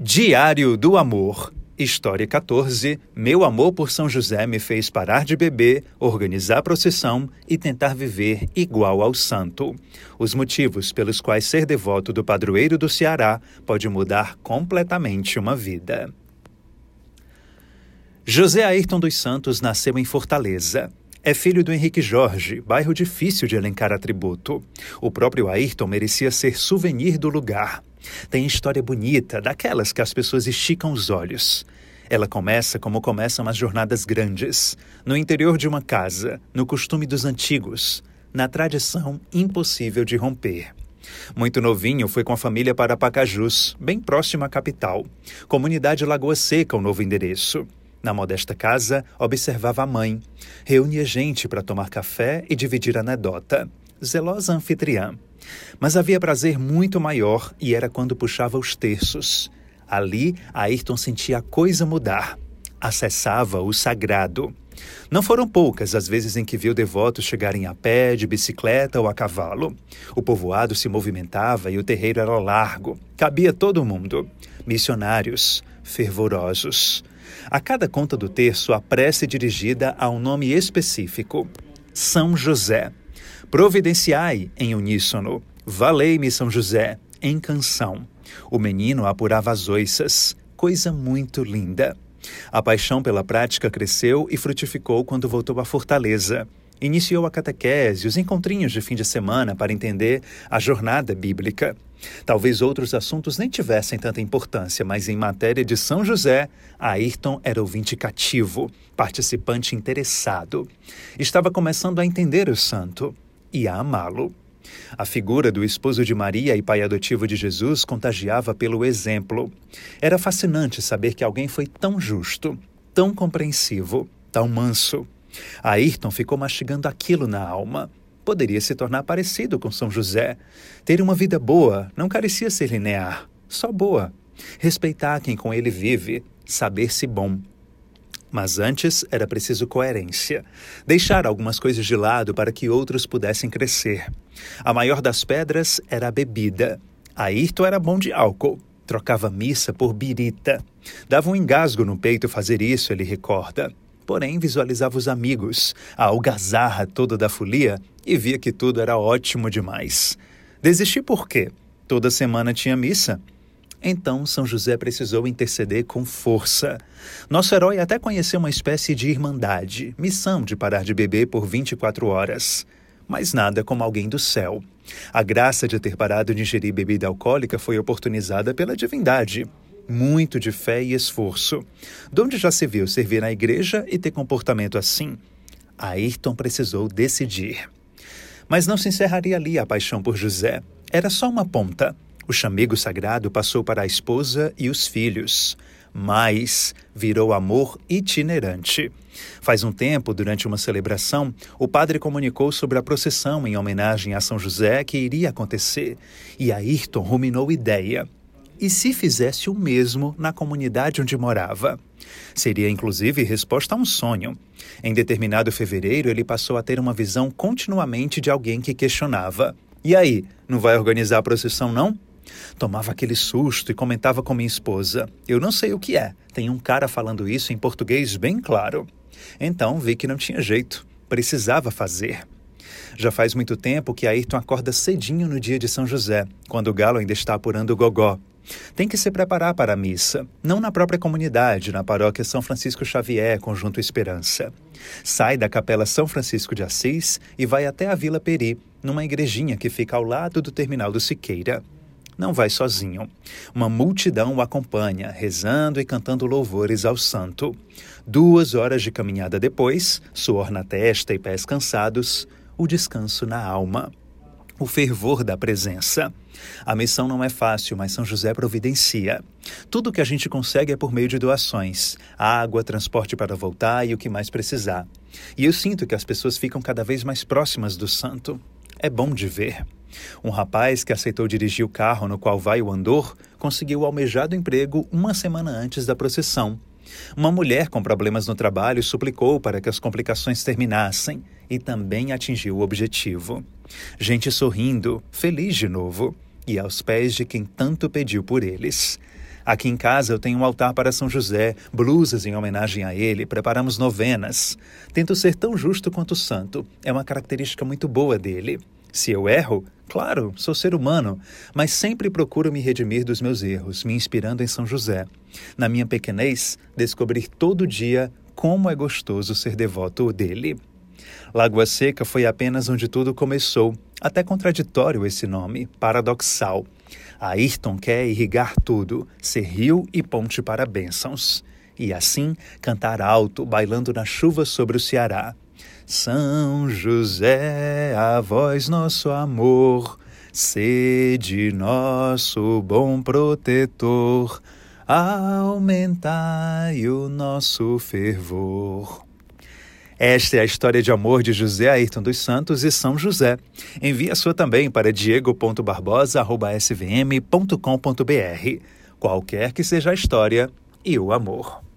Diário do Amor. História 14. Meu amor por São José me fez parar de beber, organizar procissão e tentar viver igual ao santo. Os motivos pelos quais ser devoto do padroeiro do Ceará pode mudar completamente uma vida. José Ayrton dos Santos nasceu em Fortaleza. É filho do Henrique Jorge, bairro difícil de elencar atributo. O próprio Ayrton merecia ser souvenir do lugar. Tem história bonita, daquelas que as pessoas esticam os olhos. Ela começa como começam as jornadas grandes, no interior de uma casa, no costume dos antigos, na tradição impossível de romper. Muito novinho, foi com a família para Pacajus, bem próximo à capital. Comunidade Lagoa Seca, o novo endereço. Na modesta casa, observava a mãe. Reunia gente para tomar café e dividir anedota. Zelosa anfitriã. Mas havia prazer muito maior e era quando puxava os terços. Ali, Ayrton sentia a coisa mudar. Acessava o sagrado. Não foram poucas as vezes em que viu devotos chegarem a pé, de bicicleta ou a cavalo. O povoado se movimentava e o terreiro era largo. Cabia todo mundo. Missionários, fervorosos. A cada conta do terço, a prece dirigida a um nome específico: São José. Providenciai em uníssono. Valei-me, São José, em canção. O menino apurava as oiças, coisa muito linda. A paixão pela prática cresceu e frutificou quando voltou à Fortaleza. Iniciou a catequese, os encontrinhos de fim de semana para entender a jornada bíblica. Talvez outros assuntos nem tivessem tanta importância, mas em matéria de São José, Ayrton era ouvinte cativo, participante interessado. Estava começando a entender o santo e a amá-lo. A figura do esposo de Maria e pai adotivo de Jesus contagiava pelo exemplo. Era fascinante saber que alguém foi tão justo, tão compreensivo, tão manso. Ayrton ficou mastigando aquilo na alma. Poderia se tornar parecido com São José. Ter uma vida boa não carecia ser linear, só boa. Respeitar quem com ele vive, saber-se bom. Mas antes era preciso coerência. Deixar algumas coisas de lado para que outros pudessem crescer. A maior das pedras era a bebida. Ayrton era bom de álcool. Trocava missa por birita. Dava um engasgo no peito fazer isso, ele recorda. Porém, visualizava os amigos, a algazarra toda da folia e via que tudo era ótimo demais. Desisti por quê? Toda semana tinha missa. Então São José precisou interceder com força. Nosso herói até conheceu uma espécie de irmandade, missão de parar de beber por 24 horas. Mas nada como alguém do céu. A graça de ter parado de ingerir bebida alcoólica foi oportunizada pela divindade. Muito de fé e esforço. Donde já se viu servir na igreja e ter comportamento assim? Ayrton precisou decidir. Mas não se encerraria ali a paixão por José. Era só uma ponta. O chamego sagrado passou para a esposa e os filhos, mas virou amor itinerante. Faz um tempo, durante uma celebração, o padre comunicou sobre a procissão em homenagem a São José que iria acontecer, e Ayrton ruminou ideia. E se fizesse o mesmo na comunidade onde morava? Seria inclusive resposta a um sonho. Em determinado fevereiro, ele passou a ter uma visão continuamente de alguém que questionava: E aí, não vai organizar a procissão, não? Tomava aquele susto e comentava com minha esposa: Eu não sei o que é. Tem um cara falando isso em português bem claro. Então vi que não tinha jeito. Precisava fazer. Já faz muito tempo que Ayrton acorda cedinho no dia de São José, quando o galo ainda está apurando o gogó. Tem que se preparar para a missa, não na própria comunidade, na paróquia São Francisco Xavier, Conjunto Esperança. Sai da Capela São Francisco de Assis e vai até a Vila Peri, numa igrejinha que fica ao lado do terminal do Siqueira não vai sozinho. Uma multidão o acompanha, rezando e cantando louvores ao santo. Duas horas de caminhada depois, suor na testa e pés cansados, o descanso na alma. O fervor da presença. A missão não é fácil, mas São José providencia. Tudo que a gente consegue é por meio de doações: água, transporte para voltar e o que mais precisar. E eu sinto que as pessoas ficam cada vez mais próximas do santo. É bom de ver. Um rapaz que aceitou dirigir o carro no qual vai o andor conseguiu o almejado emprego uma semana antes da procissão. Uma mulher com problemas no trabalho suplicou para que as complicações terminassem e também atingiu o objetivo. Gente sorrindo, feliz de novo, e aos pés de quem tanto pediu por eles. Aqui em casa eu tenho um altar para São José, blusas em homenagem a ele, preparamos novenas. Tento ser tão justo quanto santo, é uma característica muito boa dele. Se eu erro, claro, sou ser humano, mas sempre procuro me redimir dos meus erros, me inspirando em São José. Na minha pequenez, descobrir todo dia como é gostoso ser devoto dele. Lagoa Seca foi apenas onde tudo começou. Até contraditório esse nome, paradoxal. Ayrton quer irrigar tudo, ser rio e ponte para bênçãos. E assim cantar alto, bailando na chuva sobre o Ceará. São José, a voz nosso amor, sede nosso bom protetor, aumentai o nosso fervor. Esta é a história de amor de José Ayrton dos Santos e São José. Envie a sua também para diego.barbosa.svm.com.br. Qualquer que seja a história e o amor.